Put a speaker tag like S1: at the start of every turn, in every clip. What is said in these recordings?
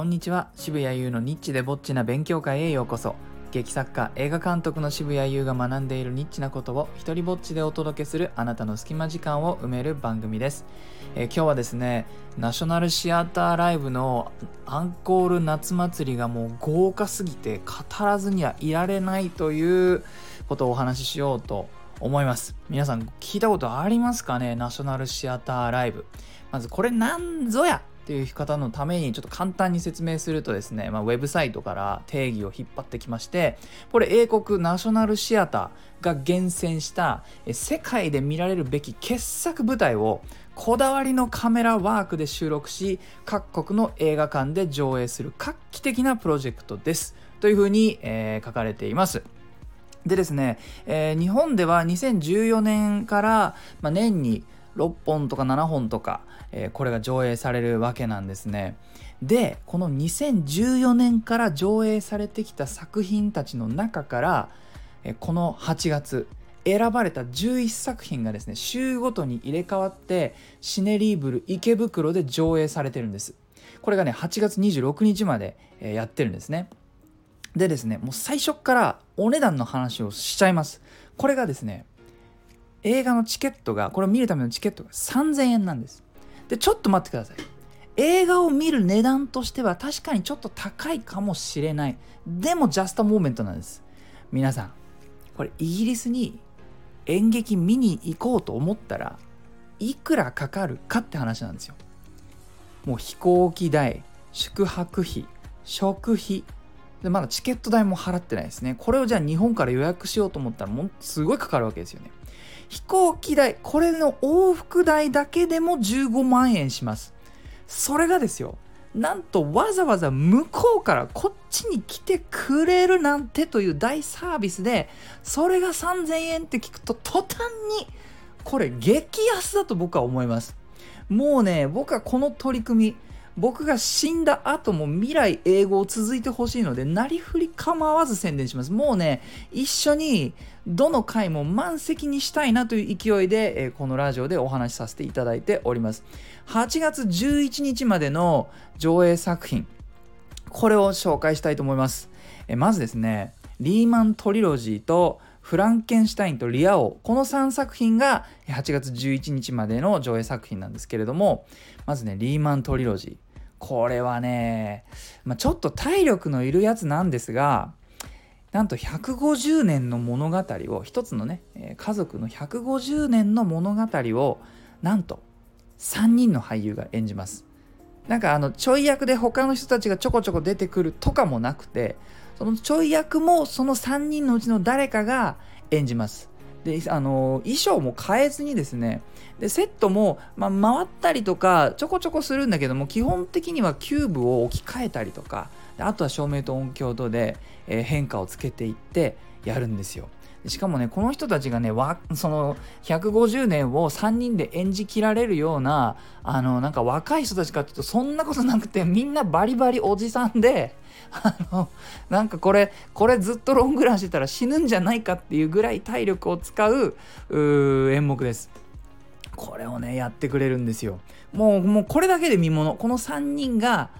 S1: こんにちは。渋谷優のニッチでぼっちな勉強会へようこそ。劇作家映画監督の渋谷優が学んでいるニッチなことを一人ぼっちでお届けするあなたの隙間時間を埋める番組です、えー今日はですねナショナルシアターライブのアンコール夏祭りがもう豪華すぎて語らずにはいられないということをお話ししようと思います。皆さん聞いたことありますかね？ナショナルシアターライブ。まずこれなんぞや？っていう方のためにちょっと簡単に説明するとですね、まあ、ウェブサイトから定義を引っ張ってきましてこれ英国ナショナルシアターが厳選した世界で見られるべき傑作舞台をこだわりのカメラワークで収録し各国の映画館で上映する画期的なプロジェクトですというふうに、えー書かれています。でですね、えー日本では2014年から、まあ、年に6本とか7本とか、えーこれが上映されるわけなんですね。でこの2014年から上映されてきた作品たちの中から、えーこの8月選ばれた11作品がですね週ごとに入れ替わってシネリーブル池袋で上映されてるんです。これがね8月26日まで、えーやってるんですね。でですねもう最初からお値段の話をしちゃいますこれがですね映画のチケットがこれを見るためのチケットが3000円なんです。でちょっと待ってください。映画を見る値段としては確かにちょっと高いかもしれない。でも just moment なんです。皆さんこれイギリスに演劇見に行こうと思ったらいくらかかるかって話なんですよ。もう飛行機代宿泊費食費でまだチケット代も払ってないですね。これをじゃあ日本から予約しようと思ったらもうすごいかかるわけですよね。飛行機代これの往復代だけでも15万円します。それがですよなんとわざわざ向こうからこっちに来てくれるなんてという大サービスでそれが3000円って聞くと途端にこれ激安だと僕は思います。もうね僕はこの取り組み僕が死んだ後も未来英語を続いてほしいのでなりふり構わず宣伝します。もうね一緒にどの回も満席にしたいなという勢いで、えこのラジオでお話しさせていただいております。8月11日までの上映作品これを紹介したいと思います。えまずですねリーマントリロジーとフランケンシュタインとリア王。この3作品が8月11日までの上映作品なんですけれどもまずねリーマントリロジー。これはね、まあ、ちょっと体力のいるやつなんですがなんと150年の物語を一つのね家族の150年の物語をなんと3人の俳優が演じます。なんかあのちょい役で他の人たちがちょこちょこ出てくるとかもなくてそのちょい役もその3人のうちの誰かが演じます。であの衣装も変えずにですね。でセットも、まあ、回ったりとかちょこちょこするんだけども基本的にはキューブを置き換えたりとか。あとは照明と音響とで、えー変化をつけていってやるんですよ。しかもねこの人たちがねわその150年を3人で演じきられるようなあのなんか若い人たちかっていうとそんなことなくてみんなバリバリおじさんで あのなんかこれこれずっとロングランしてたら死ぬんじゃないかっていうぐらい体力を使う演目です。これをねやってくれるんですよ。もうもうこれだけで見ものこの3人が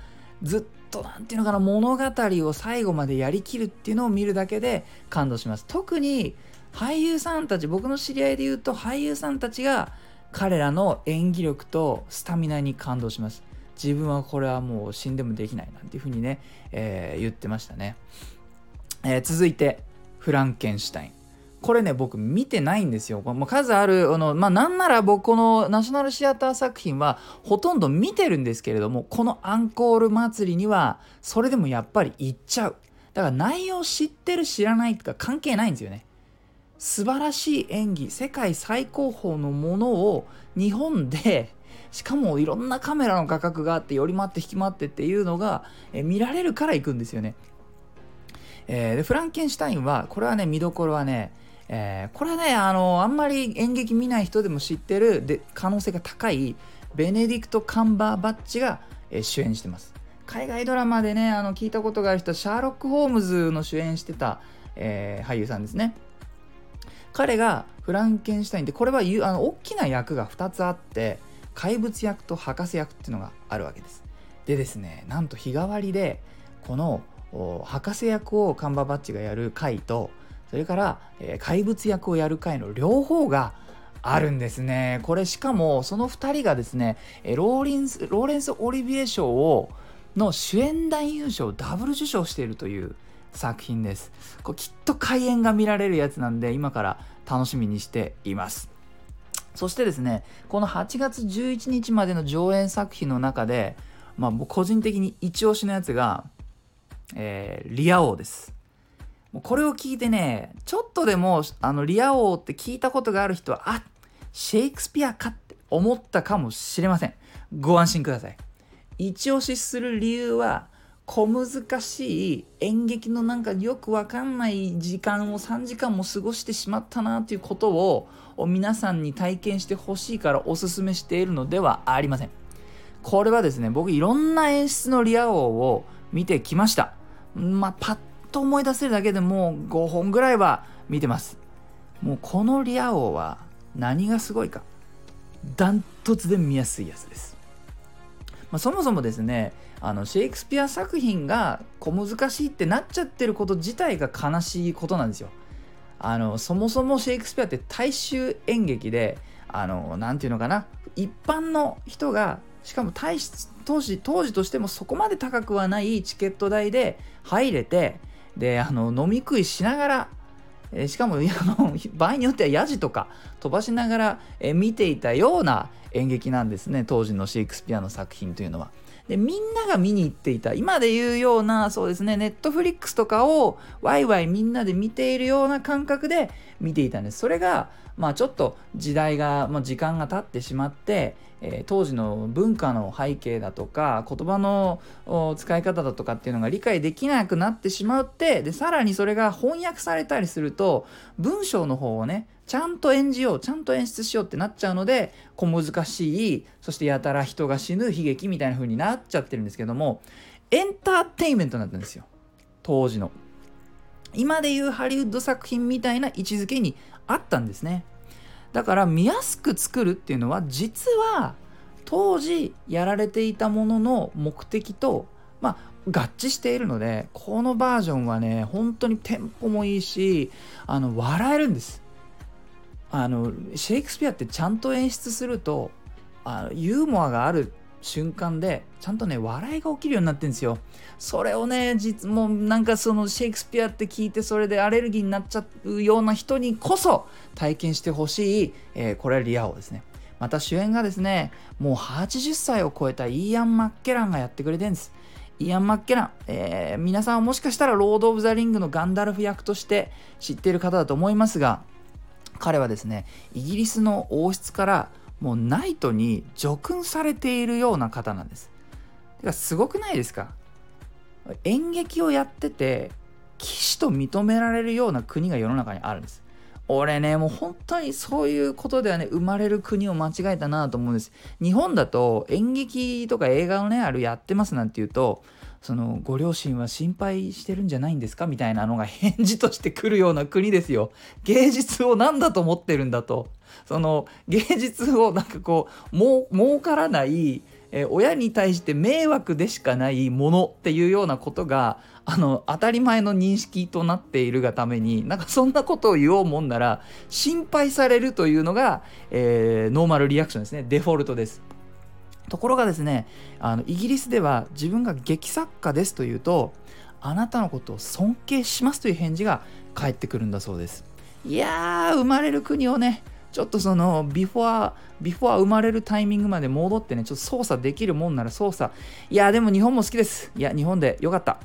S1: ずっととなんていうのかな物語を最後までやりきるっていうのを見るだけで感動します。特に俳優さんたち僕の知り合いで言うと俳優さんたちが彼らの演技力とスタミナに感動します。自分はこれはもう死んでもできないなんていうふうにね、えー言ってましたね。えー続いてフランケンシュタイン。これね僕見てないんですよ。もう数あるあのまあなんなら僕このナショナルシアター作品はほとんど見てるんですけれどもこのアンコール祭りにはそれでもやっぱり行っちゃう。だから内容知ってる知らないとか関係ないんですよね。素晴らしい演技世界最高峰のものを日本でしかもいろんなカメラの画角があって寄り回って引き回ってっていうのがえ見られるから行くんですよね。えーでフランケンシュタインはこれはね見どころはね、えーこれはねあのあんまり演劇見ない人でも知ってるで可能性が高いベネディクト・カンバーバッチが、えー主演してます。海外ドラマでねあの聞いたことがある人シャーロック・ホームズの主演してた、えー俳優さんですね。彼がフランケンシュタインでこれはあの大きな役が2つあって怪物役と博士役っていうのがあるわけです。でですねなんと日替わりでこの博士役をカンバーバッチがやる回とそれから、えー、怪物役をやる回の両方があるんですね。これしかもその2人がですねローリンスローレンス・オリビエ賞をの主演男優賞をダブル受賞しているという作品です。こきっと開演が見られるやつなんで今から楽しみにしています。そしてですねこの8月11日までの上演作品の中で、まあ、個人的に一押しのやつが、えー、リア王です。もうこれを聞いてねちょっとでもあのリア王って聞いたことがある人はあシェイクスピアかって思ったかもしれません。ご安心ください。一押しする理由は小難しい演劇のなんかよくわかんない時間を3時間も過ごしてしまったなということを皆さんに体験してほしいからおすすめしているのではありません。これはですね僕いろんな演出のリア王を見てきました。まあパッと思い出せるだけでもう5本ぐらいは見てます。もうこのリア王は何がすごいか。ダントツで見やすいやつです。まあ、そもそもですねあのシェイクスピア作品が小難しいってなっちゃってること自体が悲しいことなんですよ。あのそもそもシェイクスピアって大衆演劇であのなて言うのかな。一般の人がしかも大当時当時としてもそこまで高くはないチケット代で入れてであの飲み食いしながらえしかもあの場合によってはヤジとか飛ばしながら、え見ていたような演劇なんですね当時のシェイクスピアの作品というのは。でみんなが見に行っていた今で言うようなそうですねネットフリックスとかをワイワイみんなで見ているような感覚で見ていたんですそれがまあちょっと時代が、まあ、時間が経ってしまってえー、当時の文化の背景だとか言葉の使い方だとかっていうのが理解できなくなってしまってでさらにそれが翻訳されたりすると文章の方をねちゃんと演じようちゃんと演出しようってなっちゃうので小難しいそしてやたら人が死ぬ悲劇みたいな風になっちゃってるんですけどもエンターテインメントになったんですよ。当時の。今でいうハリウッド作品みたいな位置づけにあったんですね。だから見やすく作るっていうのは実は当時やられていたものの目的とまあ合致しているのでこのバージョンはね本当にテンポもいいしあの笑えるんです。あのシェイクスピアってちゃんと演出するとあのユーモアがある瞬間でちゃんとね笑いが起きるようになってるんですよ。それをね実もうなんかそのシェイクスピアって聞いてそれでアレルギーになっちゃうような人にこそ体験してほしい、えー、これはリア王ですね。また主演がですねもう80歳を超えたイーアン・マッケランがやってくれてるんです。イアン・マッケラン、えー、皆さんはもしかしたらロード・オブ・ザ・リングのガンダルフ役として知っている方だと思いますが彼はですねイギリスの王室からもうナイトに叙勲されているような方なんです。てかすごくないですか？演劇をやってて騎士と認められるような国が世の中にあるんです。俺ねもう本当にそういうことではね生まれる国を間違えたなと思うんです。日本だと演劇とか映画をねあるやってますなんて言うとそのご両親は心配してるんじゃないんですか？みたいなのが返事としてくるような国ですよ。芸術を何だと思ってるんだと。その芸術をなんかこうもう儲からないえ親に対して迷惑でしかないものっていうようなことがあの当たり前の認識となっているがためになんかそんなことを言おうもんなら心配されるというのが、えー、ノーマルリアクションですねデフォルトです。ところがですねあのイギリスでは自分が劇作家ですというとあなたのことを尊敬しますという返事が返ってくるんだそうです。いやー生まれる国をねちょっとそのビフォアビフォア生まれるタイミングまで戻ってねちょっと操作できるもんなら操作。いやでも日本も好きです。いや日本でよかった。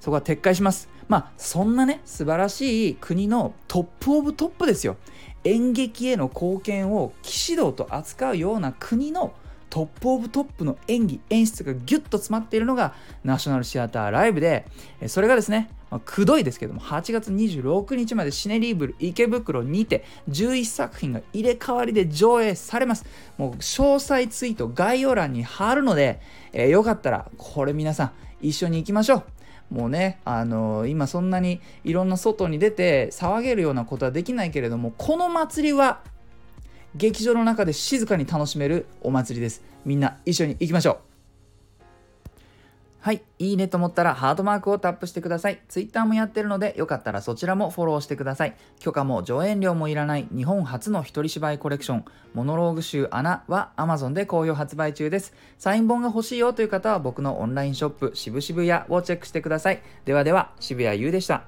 S1: そこは撤回します。まあそんなね素晴らしい国の top of top ですよ。演劇への貢献を騎士道と扱うような国の top of top の演技演出がギュッと詰まっているのがナショナルシアターライブでそれがですねまあ、くどいですけども8月26日までシネリーブル池袋にて11作品が入れ替わりで上映されます。もう詳細ツイート概要欄に貼るので、えー、よかったらこれ皆さん一緒に行きましょう。もうね、あのー、今そんなにいろんな外に出て騒げるようなことはできないけれどもこの祭りは劇場の中で静かに楽しめるお祭りですみんな一緒に行きましょうはい、いいねと思ったらハートマークをタップしてください。Twitter もやってるので、よかったらそちらもフォローしてください。許可も上演料もいらない日本初の一人芝居コレクション、モノローグ集アナは Amazon で好評発売中です。サイン本が欲しいよという方は僕のオンラインショップ、渋々屋をチェックしてください。ではでは、渋谷優でした。